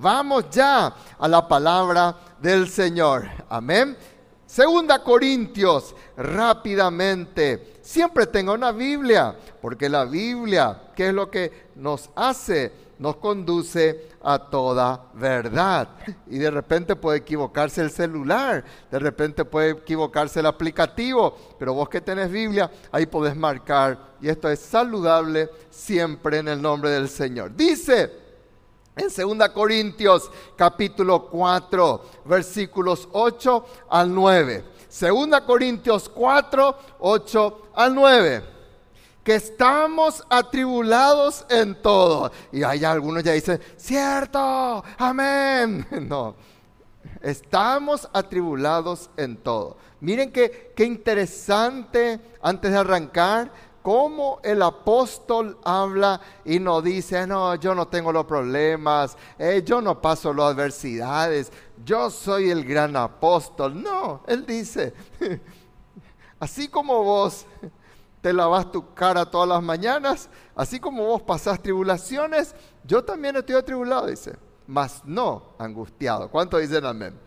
Vamos ya a la palabra del Señor. Amén. Segunda Corintios, rápidamente. Siempre tenga una Biblia, porque la Biblia, ¿qué es lo que nos hace? Nos conduce a toda verdad. Y de repente puede equivocarse el celular, de repente puede equivocarse el aplicativo, pero vos que tenés Biblia, ahí podés marcar. Y esto es saludable siempre en el nombre del Señor. Dice en 2 Corintios capítulo 4, versículos 8 al 9. 2 Corintios 4, 8 al 9. Que estamos atribulados en todo. Y hay algunos ya dicen, cierto, amén. No, estamos atribulados en todo. Miren qué, qué interesante antes de arrancar cómo el apóstol habla y no dice, no, yo no tengo los problemas, eh, yo no paso las adversidades, yo soy el gran apóstol. No, él dice, así como vos te lavas tu cara todas las mañanas, así como vos pasás tribulaciones, yo también estoy atribulado, dice, mas no angustiado. ¿Cuánto dicen amén?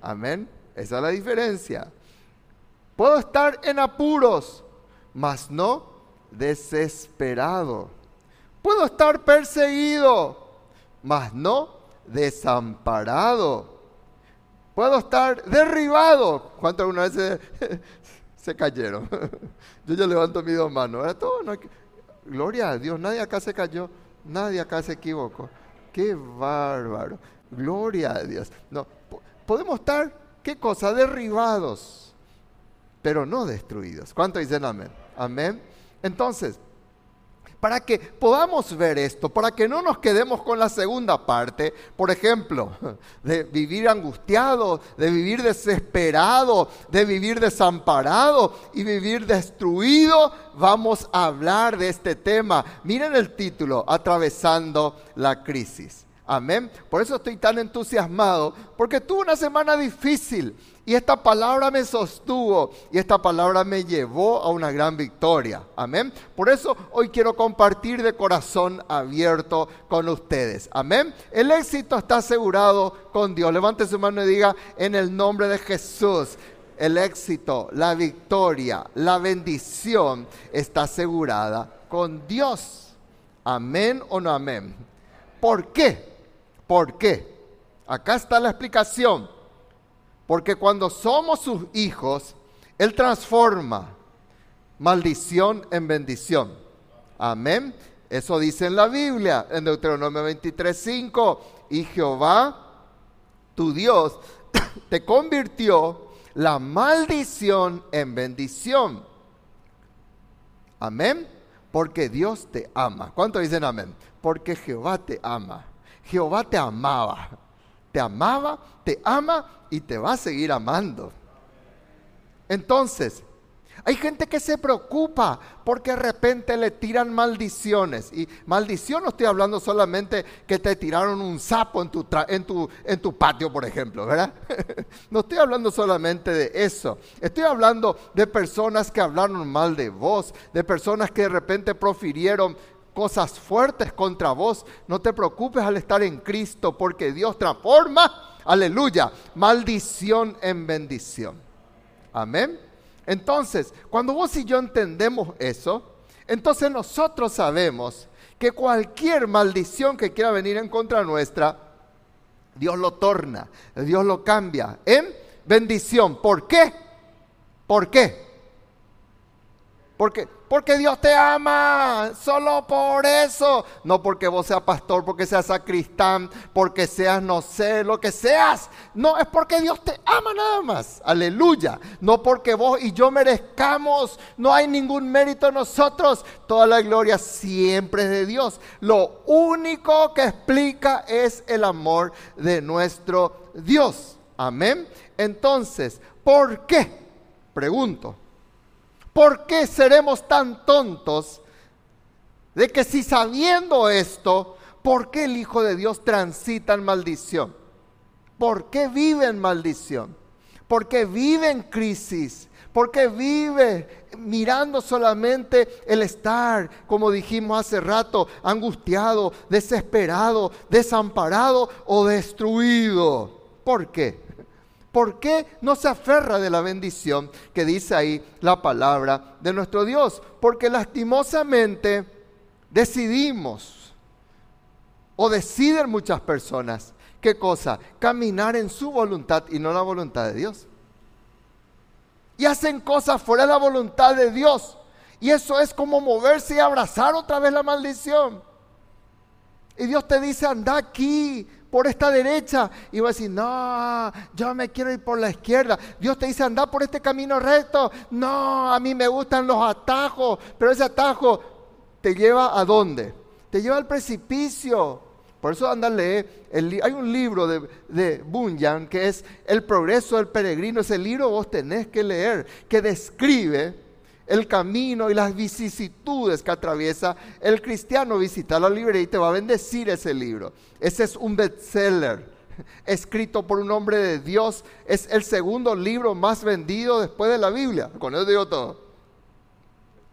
Amén. Esa es la diferencia. Puedo estar en apuros, mas no desesperado. Puedo estar perseguido, mas no desamparado. Puedo estar derribado. ¿Cuántas alguna vez se, cayeron? Yo ya levanto mis dos manos. gloria a Dios, nadie acá se cayó, nadie acá se equivocó. Qué bárbaro. Gloria a Dios. No, podemos estar, ¿qué cosa? Derribados, pero no destruidos. ¿Cuánto dicen amén? Amén. Entonces, para que podamos ver esto, para que no nos quedemos con la segunda parte, por ejemplo, de vivir angustiado, de vivir desesperado, de vivir desamparado y vivir destruido, vamos a hablar de este tema. Miren el título, Atravesando la crisis. Amén. Por eso estoy tan entusiasmado, porque tuve una semana difícil y esta palabra me sostuvo y esta palabra me llevó a una gran victoria. Amén. Por eso hoy quiero compartir de corazón abierto con ustedes. Amén. El éxito está asegurado con Dios. Levante su mano y diga en el nombre de Jesús. El éxito, la victoria, la bendición está asegurada con Dios. Amén o no amén. ¿Por qué? ¿Por qué? Acá está la explicación. Porque cuando somos sus hijos, Él transforma maldición en bendición. Amén. Eso dice en la Biblia, en Deuteronomio 23, 5. Y Jehová, tu Dios, te convirtió la maldición en bendición. Amén. Porque Dios te ama. ¿Cuánto dicen amén? Porque Jehová te ama. Jehová te amaba. Te amaba, te ama y te va a seguir amando. Entonces, hay gente que se preocupa porque de repente le tiran maldiciones. Y maldición no estoy hablando solamente que te tiraron un sapo en tu, patio, por ejemplo, ¿verdad? no estoy hablando solamente de eso. Estoy hablando de personas que hablaron mal de vos, de personas que de repente profirieron cosas fuertes contra vos, no te preocupes al estar en Cristo, porque Dios transforma, aleluya, maldición en bendición. Amén. Entonces, cuando vos y yo entendemos eso, entonces nosotros sabemos que cualquier maldición que quiera venir en contra nuestra, Dios lo torna, Dios lo cambia en bendición. ¿Por qué? ¿Por qué? Porque porque Dios te ama, solo por eso. No porque vos seas pastor, porque seas sacristán, porque seas, no sé, lo que seas. No, es porque Dios te ama nada más. Aleluya. No porque vos y yo merezcamos. No hay ningún mérito en nosotros. Toda la gloria siempre es de Dios. Lo único que explica es el amor de nuestro Dios. Amén. Entonces, ¿por qué? Pregunto. ¿Por qué seremos tan tontos de que si sabiendo esto, ¿por qué el Hijo de Dios transita en maldición? ¿Por qué vive en maldición? porque vive en crisis, porque vive mirando solamente el estar, como dijimos hace rato, angustiado, desesperado, desamparado o destruido. ¿Por qué? ¿Por qué no se aferra de la bendición que dice ahí la palabra de nuestro Dios? Porque lastimosamente decidimos o deciden muchas personas, ¿qué cosa? Caminar en su voluntad y no la voluntad de Dios y hacen cosas fuera de la voluntad de Dios. Y eso es como moverse y abrazar otra vez la maldición. Y Dios te dice, anda aquí, por esta derecha. Y va a decir, no, yo me quiero ir por la izquierda. Dios te dice, anda por este camino recto. No, a mí me gustan los atajos. Pero ese atajo te lleva a dónde? Te lleva al precipicio. Por eso anda a leer, hay un libro de, de Bunyan que es El progreso del peregrino. Ese libro vos tenés que leer, que describe el camino y las vicisitudes que atraviesa el cristiano. Visita la librería y te va a bendecir ese libro. Ese es un bestseller escrito por un hombre de Dios. Es el segundo libro más vendido después de la Biblia. Con eso digo todo.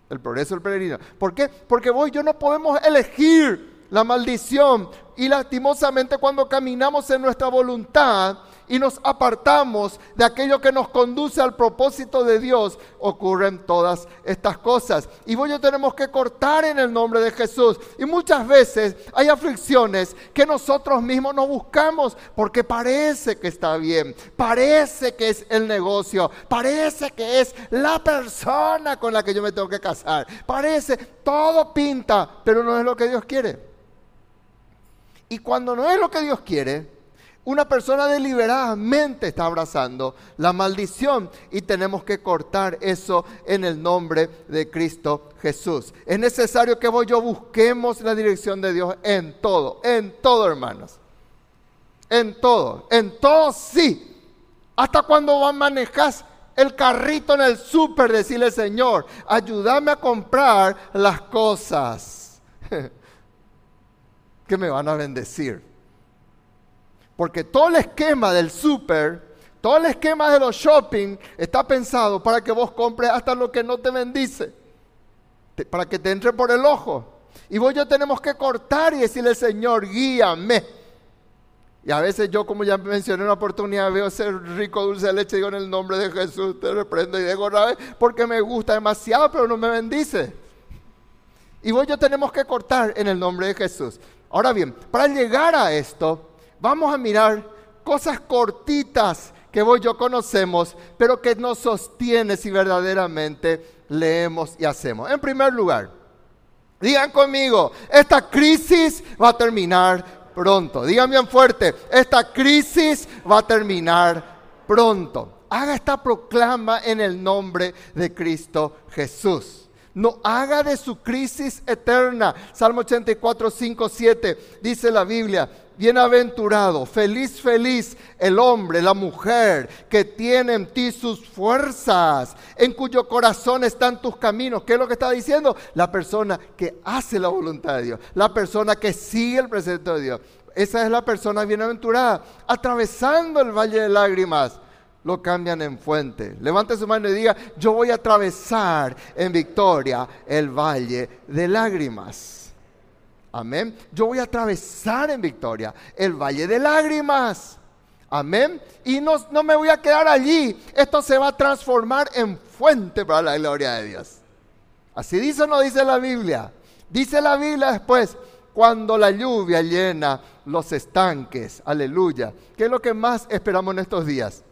El progreso del peregrino. ¿Por qué? Porque vos y yo no podemos elegir la maldición. Y lastimosamente cuando caminamos en nuestra voluntad y nos apartamos de aquello que nos conduce al propósito de Dios, ocurren todas estas cosas. Y vos yo tenemos que cortar en el nombre de Jesús. Y muchas veces hay aflicciones que nosotros mismos no buscamos porque parece que está bien, parece que es el negocio, parece que es la persona con la que yo me tengo que casar, parece, todo pinta, pero no es lo que Dios quiere. Y cuando no es lo que Dios quiere, una persona deliberadamente está abrazando la maldición y tenemos que cortar eso en el nombre de Cristo Jesús. Es necesario que vos yo busquemos la dirección de Dios en todo, en todo hermanos. En todo, en todo sí. Hasta cuando manejas el carrito en el súper, decirle Señor, ayúdame a comprar las cosas. que me van a bendecir. Porque todo el esquema del súper, todo el esquema de los shopping está pensado para que vos compres hasta lo que no te bendice, para que te entre por el ojo. Y vos yo tenemos que cortar y decirle, Señor, guíame. Y a veces yo, como ya mencioné en una oportunidad, veo ese rico dulce de leche y digo en el nombre de Jesús, te reprendo y dejo otra vez, porque me gusta demasiado, pero no me bendice. Y vos yo tenemos que cortar en el nombre de Jesús. Ahora bien, para llegar a esto, vamos a mirar cosas cortitas que vos y yo conocemos, pero que nos sostiene si verdaderamente leemos y hacemos. En primer lugar, digan conmigo, esta crisis va a terminar pronto. Digan bien fuerte, esta crisis va a terminar pronto. Haga esta proclama en el nombre de Cristo Jesús. No haga de su crisis eterna. Salmo 84, 5, 7 dice la Biblia, bienaventurado, feliz, feliz el hombre, la mujer que tiene en ti sus fuerzas, en cuyo corazón están tus caminos. ¿Qué es lo que está diciendo? La persona que hace la voluntad de Dios, la persona que sigue el presente de Dios. Esa es la persona bienaventurada, atravesando el valle de lágrimas lo cambian en fuente. Levante su mano y diga, yo voy a atravesar en victoria el valle de lágrimas. Amén. Yo voy a atravesar en victoria el valle de lágrimas. Amén. Y no, no me voy a quedar allí. Esto se va a transformar en fuente para la gloria de Dios. Así dice o no dice la Biblia. Dice la Biblia después, cuando la lluvia llena los estanques. Aleluya. ¿Qué es lo que más esperamos en estos días?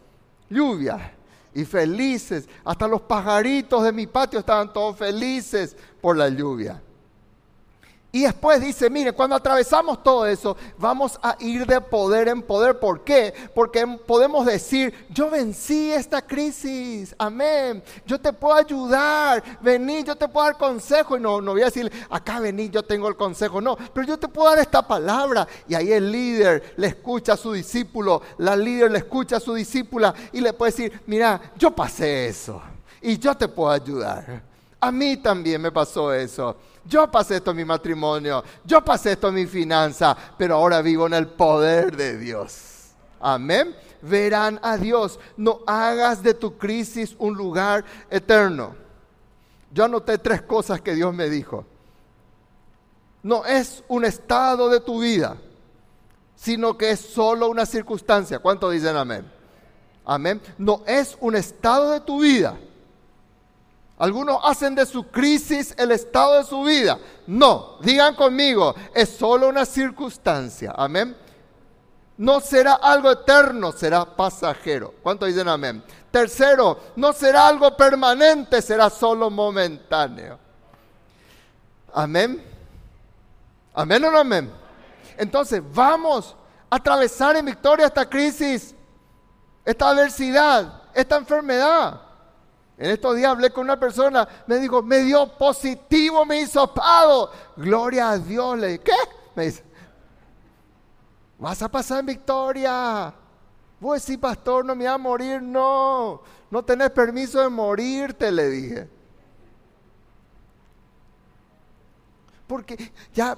lluvia y felices. Hasta los pajaritos de mi patio estaban todos felices por la lluvia. Y después dice, mire, cuando atravesamos todo eso, vamos a ir de poder en poder. ¿Por qué? Porque podemos decir, yo vencí esta crisis, amén. Yo te puedo ayudar, vení, yo te puedo dar consejo. Y no, no voy a decir, acá vení, yo tengo el consejo. No, pero yo te puedo dar esta palabra. Y ahí el líder le escucha a su discípulo, la líder le escucha a su discípula y le puede decir, mira, yo pasé eso y yo te puedo ayudar. A mí también me pasó eso. Yo pasé esto en mi matrimonio, yo pasé esto en mi finanza, pero ahora vivo en el poder de Dios. Amén. Verán a Dios. No hagas de tu crisis un lugar eterno. Yo anoté tres cosas que Dios me dijo. No es un estado de tu vida, sino que es solo una circunstancia. ¿Cuánto dicen amén? Amén. No es un estado de tu vida. Algunos hacen de su crisis el estado de su vida. No, digan conmigo, es solo una circunstancia. Amén. No será algo eterno, será pasajero. ¿Cuánto dicen amén? Tercero, no será algo permanente, será solo momentáneo. Amén. Amén o no amén. Entonces, vamos a atravesar en victoria esta crisis, esta adversidad, esta enfermedad. En estos días hablé con una persona, me dijo, me dio positivo mi hisopado. Gloria a Dios. Le dije, ¿qué? Me dice, vas a pasar en victoria. Vos sí, pastor, no me va a morir, no. No tenés permiso de morirte, le dije. Porque ya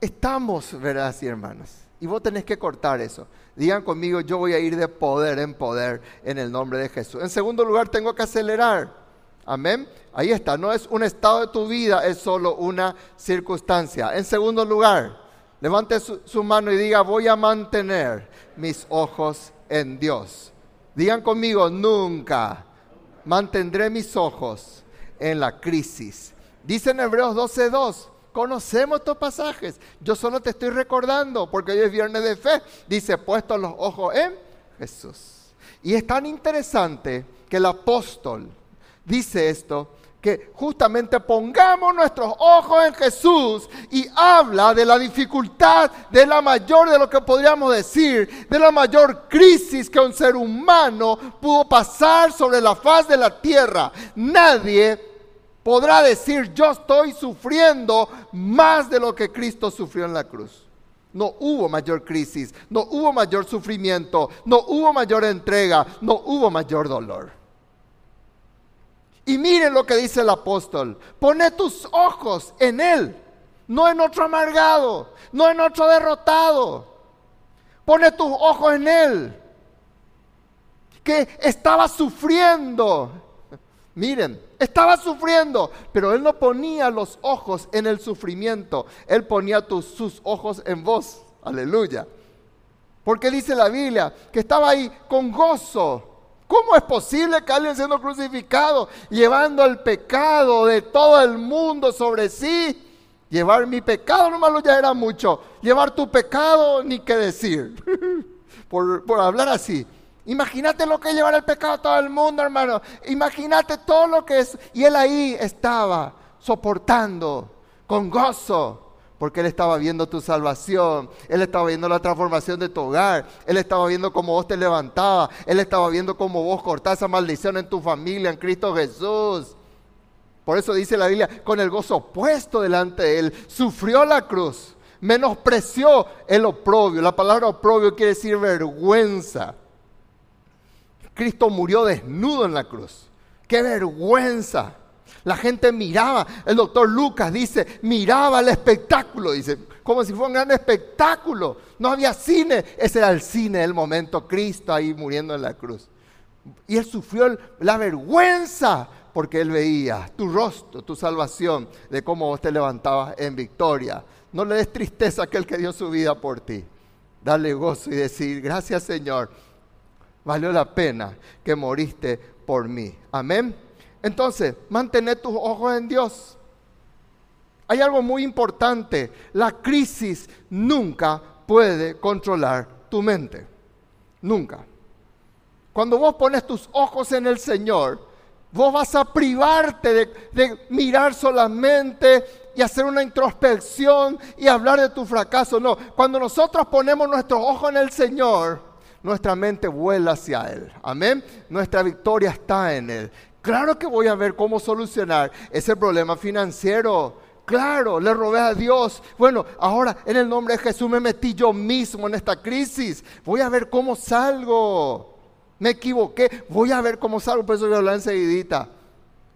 estamos, ¿verdad? Sí, hermanos. Y vos tenés que cortar eso. Digan conmigo, yo voy a ir de poder en poder en el nombre de Jesús. En segundo lugar, tengo que acelerar. Amén. Ahí está, no es un estado de tu vida, es solo una circunstancia. En segundo lugar, levante su, mano y diga, voy a mantener mis ojos en Dios. Digan conmigo, nunca mantendré mis ojos en la crisis. Dice en Hebreos 12:2, conocemos estos pasajes. Yo solo te estoy recordando porque hoy es viernes de fe. Dice, puesto los ojos en Jesús. Y es tan interesante que el apóstol dice esto que justamente pongamos nuestros ojos en Jesús y habla de la dificultad, de la mayor, de lo que podríamos decir, de la mayor crisis que un ser humano pudo pasar sobre la faz de la tierra. Nadie podrá decir, yo estoy sufriendo más de lo que Cristo sufrió en la cruz. No hubo mayor crisis, no hubo mayor sufrimiento, no hubo mayor entrega, no hubo mayor dolor. Y miren lo que dice el apóstol. Pone tus ojos en Él, no en otro amargado, no en otro derrotado. Pone tus ojos en Él, que estaba sufriendo. Miren, estaba sufriendo, pero Él no ponía los ojos en el sufrimiento, Él ponía sus ojos en vos. Aleluya. Porque dice la Biblia que estaba ahí con gozo ¿Cómo es posible que alguien siendo crucificado, llevando el pecado de todo el mundo sobre sí? Llevar mi pecado no lo ya era mucho. Llevar tu pecado, ni qué decir. por, por hablar así. Imagínate lo que es llevar el pecado a todo el mundo, hermano. Imagínate todo lo que es. Y él ahí estaba soportando con gozo porque Él estaba viendo tu salvación, Él estaba viendo la transformación de tu hogar, Él estaba viendo cómo vos te levantabas, Él estaba viendo cómo vos cortás esa maldición en tu familia, en Cristo Jesús. Por eso dice la Biblia, con el gozo puesto delante de Él, sufrió la cruz, menospreció el oprobio. La palabra oprobio quiere decir vergüenza. Cristo murió desnudo en la cruz. ¡Qué vergüenza! La gente miraba, el doctor Lucas dice, miraba el espectáculo, dice, como si fuera un gran espectáculo. No había cine, ese era el cine del momento, Cristo ahí muriendo en la cruz. Y él sufrió la vergüenza porque él veía tu rostro, tu salvación, de cómo vos te levantabas en victoria. No le des tristeza a aquel que dio su vida por ti. Dale gozo y decir, gracias Señor, valió la pena que moriste por mí. Amén. Entonces, mantener tus ojos en Dios. Hay algo muy importante. La crisis nunca puede controlar tu mente. Nunca. Cuando vos pones tus ojos en el Señor, vos vas a privarte de, de, mirar solamente y hacer una introspección y hablar de tu fracaso. No, cuando nosotros ponemos nuestros ojos en el Señor, nuestra mente vuela hacia Él. Amén. Nuestra victoria está en Él. Claro que voy a ver cómo solucionar ese problema financiero. Claro, le robé a Dios. Bueno, ahora en el nombre de Jesús me metí yo mismo en esta crisis. Voy a ver cómo salgo. Me equivoqué. Voy a ver cómo salgo. Por eso voy a hablar enseguidita.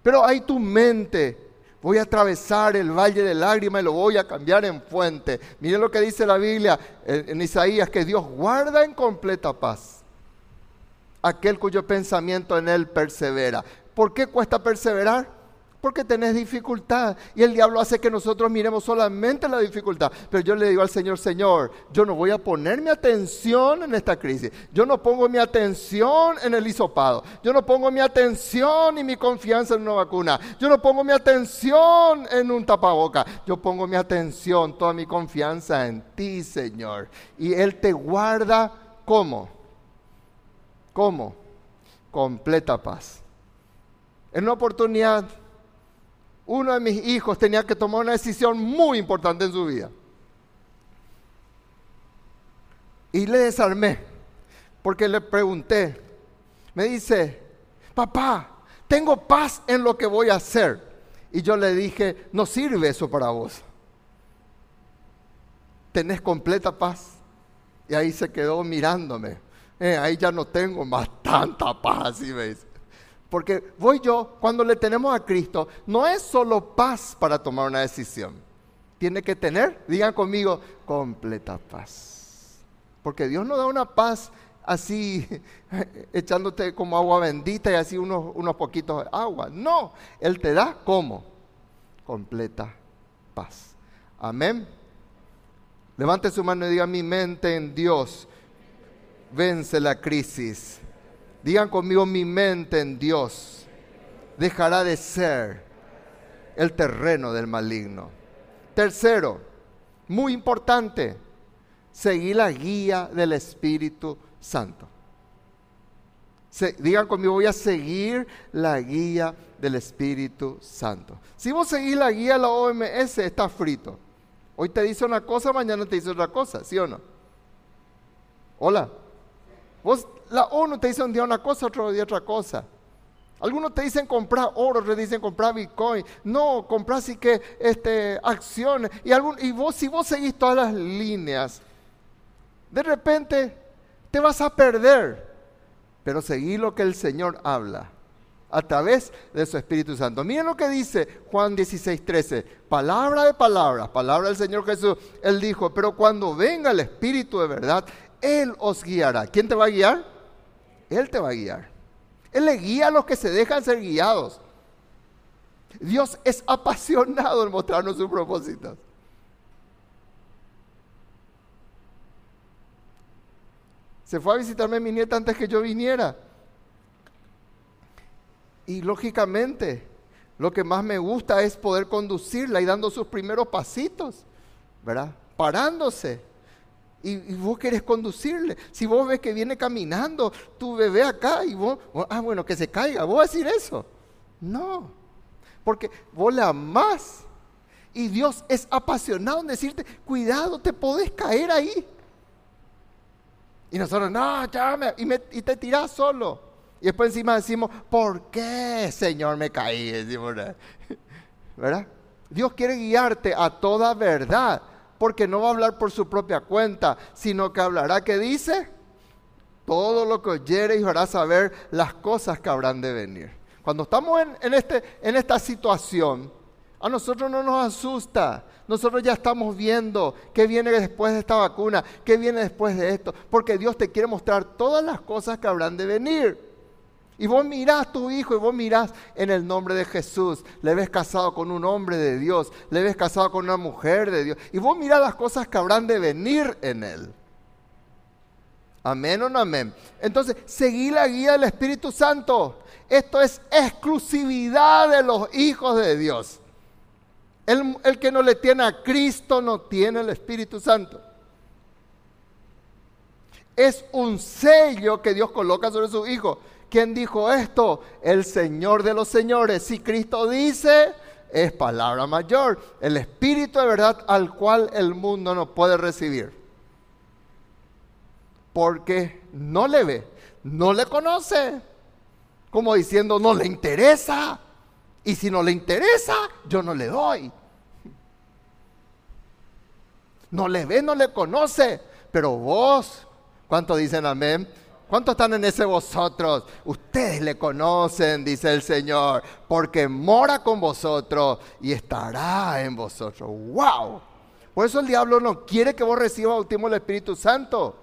Pero ahí tu mente Voy a atravesar el valle de lágrimas y lo voy a cambiar en fuente. Miren lo que dice la Biblia en, Isaías, que Dios guarda en completa paz aquel cuyo pensamiento en él persevera. ¿Por qué cuesta perseverar? Porque tenés dificultad. Y el diablo hace que nosotros miremos solamente la dificultad. Pero yo le digo al Señor, Señor, yo no voy a poner mi atención en esta crisis. Yo no pongo mi atención en el hisopado. Yo no pongo mi atención y mi confianza en una vacuna. Yo no pongo mi atención en un tapaboca. Yo pongo mi atención, toda mi confianza en ti, Señor. Y Él te guarda ¿cómo? ¿Cómo? Completa paz. En una oportunidad uno de mis hijos tenía que tomar una decisión muy importante en su vida. Y le desarmé, porque le pregunté, me dice, papá, tengo paz en lo que voy a hacer. Y yo le dije, no sirve eso para vos. Tenés completa paz. Y ahí se quedó mirándome. Eh, ahí ya no tengo más tanta paz, así me. Porque voy yo, cuando le tenemos a Cristo, no es solo paz para tomar una decisión. Tiene que tener, digan conmigo, completa paz. Porque Dios no da una paz así, echándote como agua bendita y así unos, unos poquitos de agua. No, Él te da como completa paz. Amén. Levante su mano y diga, mi mente en Dios vence la crisis Digan conmigo, mi mente en Dios dejará de ser el terreno del maligno. Tercero, muy importante, seguir la guía del Espíritu Santo. digan conmigo, voy a seguir la guía del Espíritu Santo. Si vos seguís la guía de la OMS, está frito. Hoy te dice una cosa, mañana te dice otra cosa, ¿sí o no? Hola. Vos la ONU te dice un día una cosa, otro día otra cosa. Algunos te dicen comprar oro, otros dicen comprar Bitcoin. No, comprar sí que este, acciones. Y, algún, y vos, si vos seguís todas las líneas, de repente te vas a perder. Pero seguí lo que el Señor habla a través de su Espíritu Santo. Miren lo que dice Juan 16, 13. Palabra de palabra, palabra del Señor Jesús. Él dijo, pero cuando venga el Espíritu de verdad, Él os guiará. ¿Quién te va a guiar? Él te va a guiar. Él le guía a los que se dejan ser guiados. Dios es apasionado en mostrarnos sus propósitos. Se fue a visitarme mi nieta antes que yo viniera. Y lógicamente, lo que más me gusta es poder conducirla y dando sus primeros pasitos, ¿verdad? Parándose y, vos querés conducirle. Si vos ves que viene caminando tu bebé acá y vos, ah, bueno, que se caiga, vos decir eso. No, porque vos la amás. Y Dios es apasionado en decirte, cuidado, te podés caer ahí. Y nosotros, no, ya me, y, y te tirás solo. Y después encima decimos, ¿por qué, Señor, me caí? ¿Verdad? Dios quiere guiarte a toda verdad porque no va a hablar por su propia cuenta, sino que hablará, ¿qué dice? Todo lo que oyere y hará saber las cosas que habrán de venir. Cuando estamos en, este, en esta situación, a nosotros no nos asusta. Nosotros ya estamos viendo qué viene después de esta vacuna, qué viene después de esto, porque Dios te quiere mostrar todas las cosas que habrán de venir. Y vos mirás tu hijo y vos mirás en el nombre de Jesús. Le ves casado con un hombre de Dios. Le ves casado con una mujer de Dios. Y vos mirás las cosas que habrán de venir en él. Amén o no amén. Entonces, seguí la guía del Espíritu Santo. Esto es exclusividad de los hijos de Dios. El, el que no le tiene a Cristo no tiene el Espíritu Santo. Es un sello que Dios coloca sobre su hijo. ¿Quién dijo esto? El Señor de los señores. Si Cristo dice, es palabra mayor. El Espíritu de verdad al cual el mundo no puede recibir. Porque no le ve, no le conoce. Como diciendo, no le interesa. Y si no le interesa, yo no le doy. No le ve, no le conoce. Pero vos, ¿cuánto dicen amén? ¿Cuántos están en ese vosotros? Ustedes le conocen, dice el Señor, porque mora con vosotros y estará en vosotros. ¡Wow! Por eso el diablo no quiere que vos recibas bautismo del Espíritu Santo.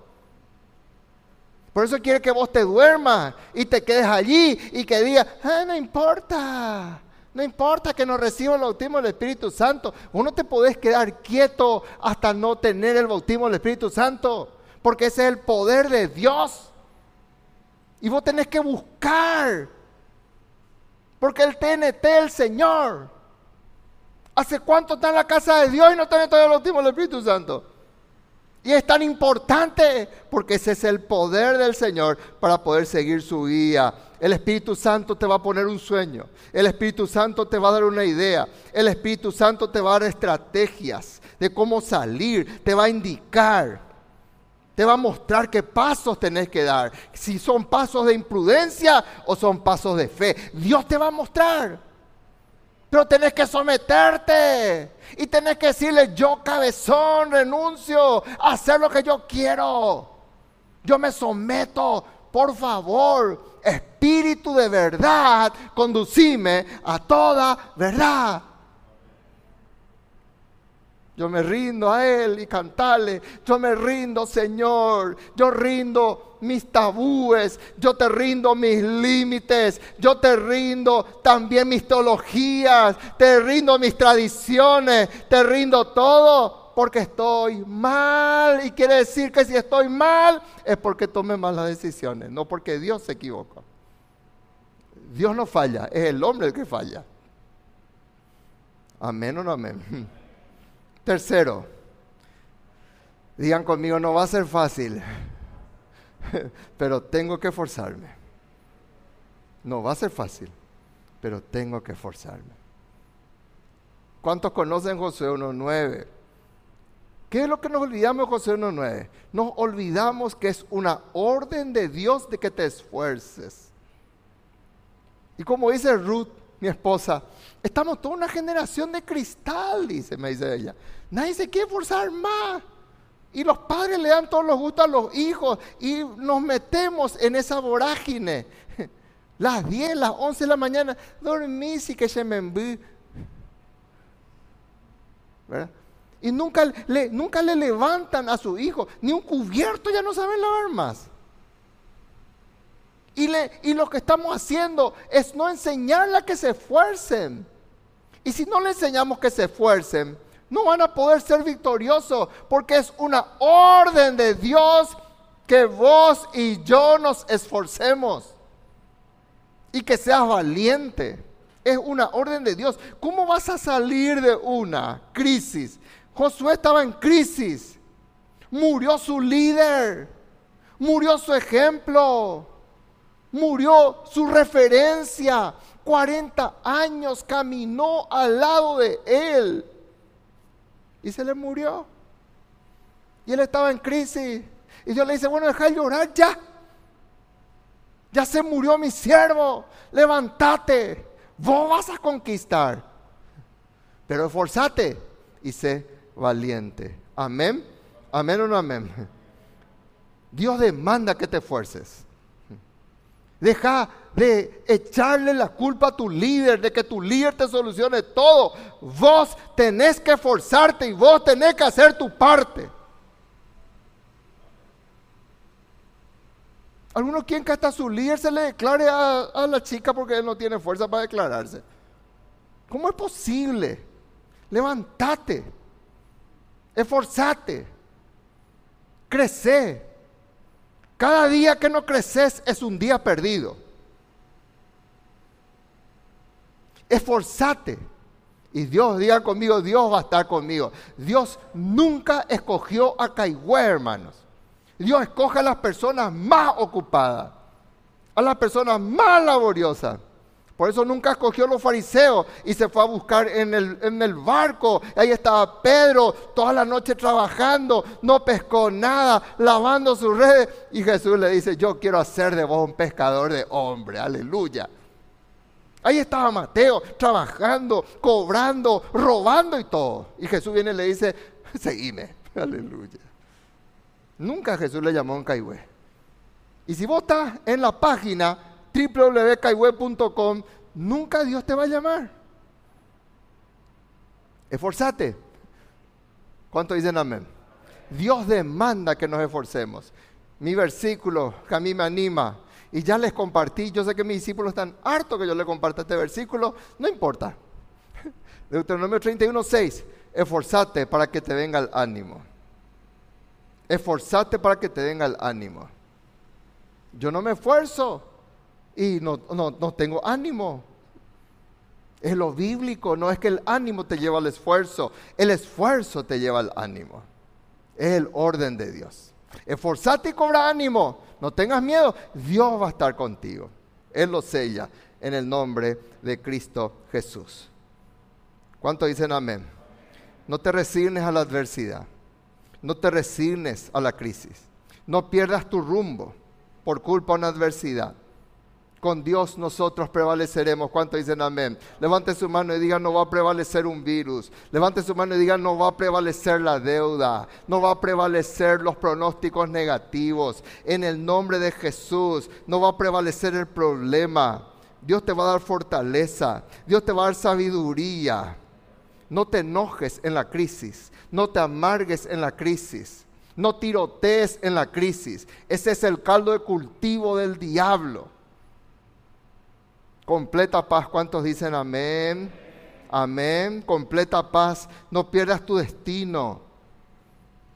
Por eso quiere que vos te duermas y te quedes allí y que digas, ah, no importa, no importa que no reciba el bautismo del Espíritu Santo. Vos no te podés quedar quieto hasta no tener el bautismo del Espíritu Santo, porque ese es el poder de Dios. Y vos tenés que buscar. Porque el TNT, el Señor. ¿Hace cuánto está en la casa de Dios y no tiene todo el bautismo del Espíritu Santo? Y es tan importante porque ese es el poder del Señor para poder seguir su guía. El Espíritu Santo te va a poner un sueño. El Espíritu Santo te va a dar una idea. El Espíritu Santo te va a dar estrategias de cómo salir. Te va a indicar. Te va a mostrar qué pasos tenés que dar. Si son pasos de imprudencia o son pasos de fe. Dios te va a mostrar. Pero tenés que someterte. Y tenés que decirle, yo cabezón renuncio a hacer lo que yo quiero. Yo me someto. Por favor, Espíritu de verdad, conducime a toda verdad. Yo me rindo a Él y cantarle. Yo me rindo, Señor. Yo rindo mis tabúes. Yo te rindo mis límites. Yo te rindo también mis teologías. Te rindo mis tradiciones. Te rindo todo porque estoy mal. Y quiere decir que si estoy mal es porque tomé malas decisiones. No porque Dios se equivocó. Dios no falla. Es el hombre el que falla. Amén o no amén. Tercero, digan conmigo, no va a ser fácil, pero tengo que forzarme. No va a ser fácil, pero tengo que forzarme. ¿Cuántos conocen José 1.9? ¿Qué es lo que nos olvidamos de José 1.9? Nos olvidamos que es una orden de Dios de que te esfuerces. Y como dice Ruth, mi esposa, estamos toda una generación de cristal, dice, me dice ella. Nadie se quiere forzar más. Y los padres le dan todos los gustos a los hijos y nos metemos en esa vorágine. Las 10, las 11 de la mañana, dormí y que se me enví. Y nunca le, nunca le levantan a su hijo, ni un cubierto ya no saben lavar más. Y, lo que estamos haciendo es no enseñarle a que se esfuercen. Y si no le enseñamos que se esfuercen, no van a poder ser victoriosos porque es una orden de Dios que vos y yo nos esforcemos y que seas valiente. Es una orden de Dios. ¿Cómo vas a salir de una crisis? Josué estaba en crisis. Murió su líder. Murió su ejemplo murió su referencia. 40 años caminó al lado de él. Y se le murió. Y él estaba en crisis. Y Dios le dice, bueno, deja de llorar ya. Ya se murió mi siervo. Levántate. Vos vas a conquistar. Pero esforzate y sé valiente. Amén. Amén o no amén. Dios demanda que te esfuerces. Deja de echarle la culpa a tu líder, de que tu líder te solucione todo. Vos tenés que esforzarte y vos tenés que hacer tu parte. Algunos quieren que hasta su líder se le declare a, la chica porque él no tiene fuerza para declararse. ¿Cómo es posible? Levántate, esforzate, crece. Cada día que no creces es un día perdido. Esforzate. Y Dios, diga conmigo, Dios va a estar conmigo. Dios nunca escogió a Caigüe, hermanos. Dios escoge a las personas más ocupadas, a las personas más laboriosas. Por eso nunca escogió a los fariseos y se fue a buscar en el, en el barco. Ahí estaba Pedro toda la noche trabajando, no pescó nada, lavando sus redes. Y Jesús le dice, yo quiero hacer de vos un pescador de hombre, aleluya. Ahí estaba Mateo trabajando, cobrando, robando y todo. Y Jesús viene y le dice, seguime, aleluya. Nunca Jesús le llamó un caigüe. Y si vos estás en la página www.kaiweb.com, nunca Dios te va a llamar. Esforzate. ¿Cuánto dicen amén? Dios demanda que nos esforcemos. Mi versículo que a mí me anima y ya les compartí, yo sé que mis discípulos están hartos que yo les comparta este versículo, no importa. Deuteronomio 31, 6, esforzate para que te venga el ánimo. Esforzate para que te venga el ánimo. Yo no me esfuerzo y no, no, tengo ánimo. Es lo bíblico, no es que el ánimo te lleva al esfuerzo, el esfuerzo te lleva al ánimo. Es el orden de Dios. Esforzate y cobra ánimo, no tengas miedo, Dios va a estar contigo. Él lo sella en el nombre de Cristo Jesús. ¿Cuánto dicen amén? No te resignes a la adversidad, no te resignes a la crisis, no pierdas tu rumbo por culpa de una adversidad. Con Dios nosotros prevaleceremos. ¿Cuánto dicen amén? Levante su mano y diga, no va a prevalecer un virus. Levante su mano y diga, no va a prevalecer la deuda. No va a prevalecer los pronósticos negativos. En el nombre de Jesús, no va a prevalecer el problema. Dios te va a dar fortaleza. Dios te va a dar sabiduría. No te enojes en la crisis. No te amargues en la crisis. No tirotees en la crisis. Ese es el caldo de cultivo del diablo. Completa paz, ¿cuántos dicen amén? Amén. Completa paz. No pierdas tu destino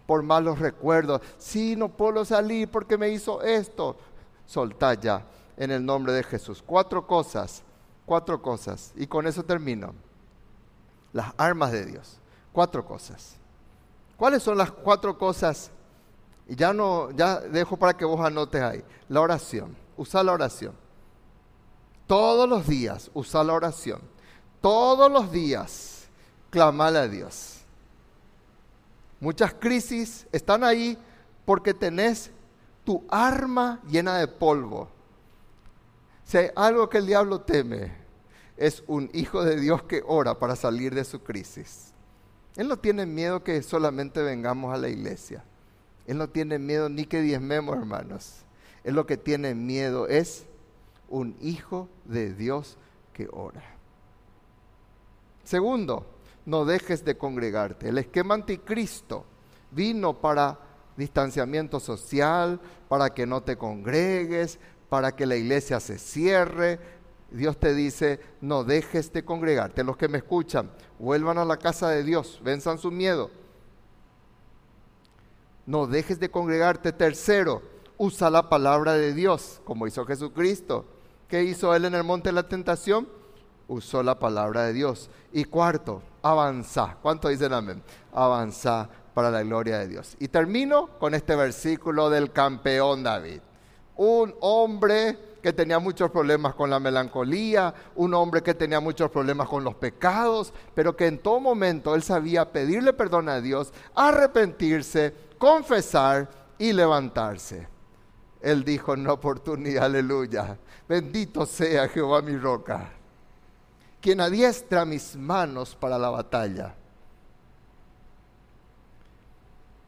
por malos recuerdos. Sí, no puedo salir porque me hizo esto. Soltá ya en el nombre de Jesús. Cuatro cosas, cuatro cosas. Y con eso termino. Las armas de Dios. Cuatro cosas. ¿Cuáles son las cuatro cosas? Y ya no, ya dejo para que vos anotes ahí. La oración. Usa la oración. Todos los días usa la oración. Todos los días clamale a Dios. Muchas crisis están ahí porque tenés tu arma llena de polvo. Si hay algo que el diablo teme, es un hijo de Dios que ora para salir de su crisis. Él no tiene miedo que solamente vengamos a la iglesia. Él no tiene miedo ni que diezmemos, hermanos. Él lo que tiene miedo es un hijo de Dios que ora. Segundo, no dejes de congregarte. El esquema anticristo vino para distanciamiento social, para que no te congregues, para que la iglesia se cierre. Dios te dice, no dejes de congregarte. Los que me escuchan, vuelvan a la casa de Dios, venzan su miedo. No dejes de congregarte. Tercero, usa la palabra de Dios, como hizo Jesucristo. ¿Qué hizo él en el monte de la tentación? Usó la palabra de Dios. Y cuarto, avanza. ¿Cuánto dicen amén? Avanza para la gloria de Dios. Y termino con este versículo del campeón David. Un hombre que tenía muchos problemas con la melancolía, un hombre que tenía muchos problemas con los pecados, pero que en todo momento él sabía pedirle perdón a Dios, arrepentirse, confesar y levantarse. Él dijo en una oportunidad, aleluya, bendito sea Jehová mi roca, quien adiestra mis manos para la batalla.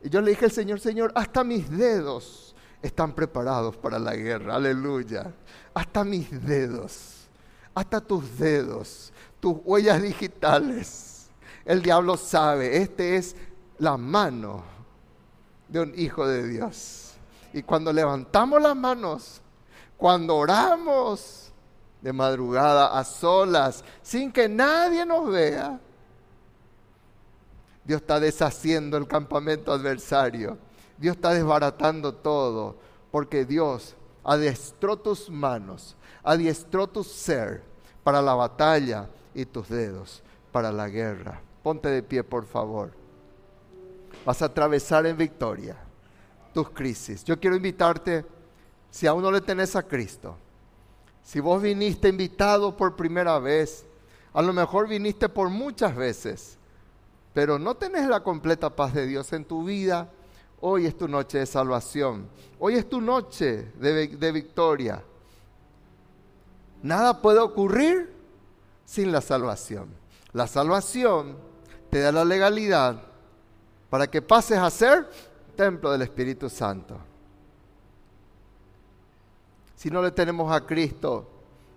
Y yo le dije al Señor, Señor, hasta mis dedos están preparados para la guerra, aleluya. Hasta mis dedos, hasta tus dedos, tus huellas digitales. El diablo sabe, este es la mano de un hijo de Dios. Y cuando levantamos las manos, cuando oramos de madrugada a solas, sin que nadie nos vea, Dios está deshaciendo el campamento adversario. Dios está desbaratando todo, porque Dios adiestró tus manos, adiestró tu ser para la batalla y tus dedos para la guerra. Ponte de pie, por favor. Vas a atravesar en victoria crisis. Yo quiero invitarte, si aún no le tenés a Cristo, si vos viniste invitado por primera vez, a lo mejor viniste por muchas veces, pero no tenés la completa paz de Dios en tu vida, hoy es tu noche de salvación, hoy es tu noche de, de victoria. Nada puede ocurrir sin la salvación. La salvación te da la legalidad para que pases a ser templo del Espíritu Santo. si no le tenemos a Cristo.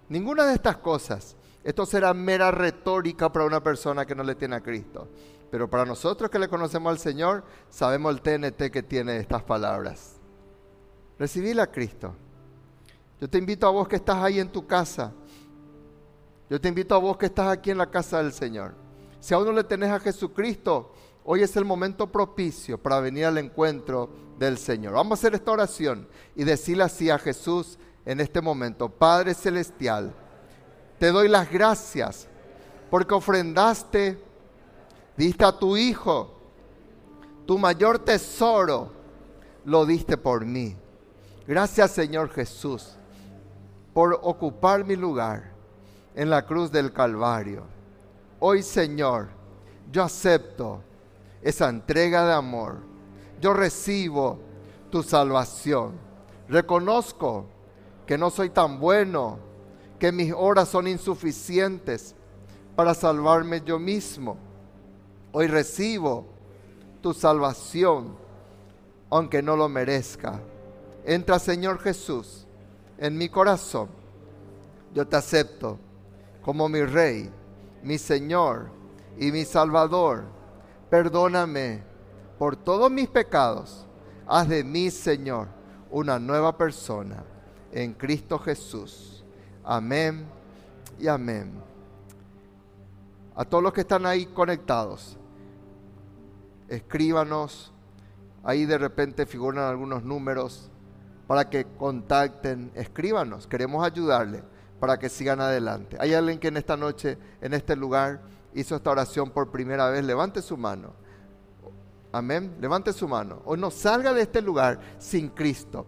Ninguna de estas cosas. Esto será mera retórica para una persona que no le tiene a Cristo. Pero para nosotros que le conocemos al Señor, sabemos el TNT que tiene estas palabras. Recibí a Cristo. Yo te invito a vos que estás ahí en tu casa. Yo te invito a vos que estás aquí en la casa del Señor. Si aún no le tenés a Jesucristo, hoy es el momento propicio para venir al encuentro del Señor. Vamos a hacer esta oración y decirle así a Jesús en este momento. Padre Celestial, te doy las gracias porque ofrendaste, diste a tu Hijo, tu mayor tesoro, lo diste por mí. Gracias Señor Jesús por ocupar mi lugar en la cruz del Calvario. Hoy, Señor, yo acepto esa entrega de amor. Yo recibo tu salvación. Reconozco que no soy tan bueno, que mis horas son insuficientes para salvarme yo mismo. Hoy recibo tu salvación, aunque no lo merezca. Entra, Señor Jesús, en mi corazón. Yo te acepto como mi Rey, mi Señor y mi Salvador. Perdóname por todos mis pecados. Haz de mí, Señor, una nueva persona en Cristo Jesús. Amén y amén. A todos los que están ahí conectados, escríbanos. Ahí de repente figuran algunos números para que contacten, escríbanos, queremos ayudarle para que sigan adelante. Hay alguien que en esta noche, en este lugar, hizo esta oración por primera vez, levante su mano. Amén, levante su mano. O no salga de este lugar sin Cristo.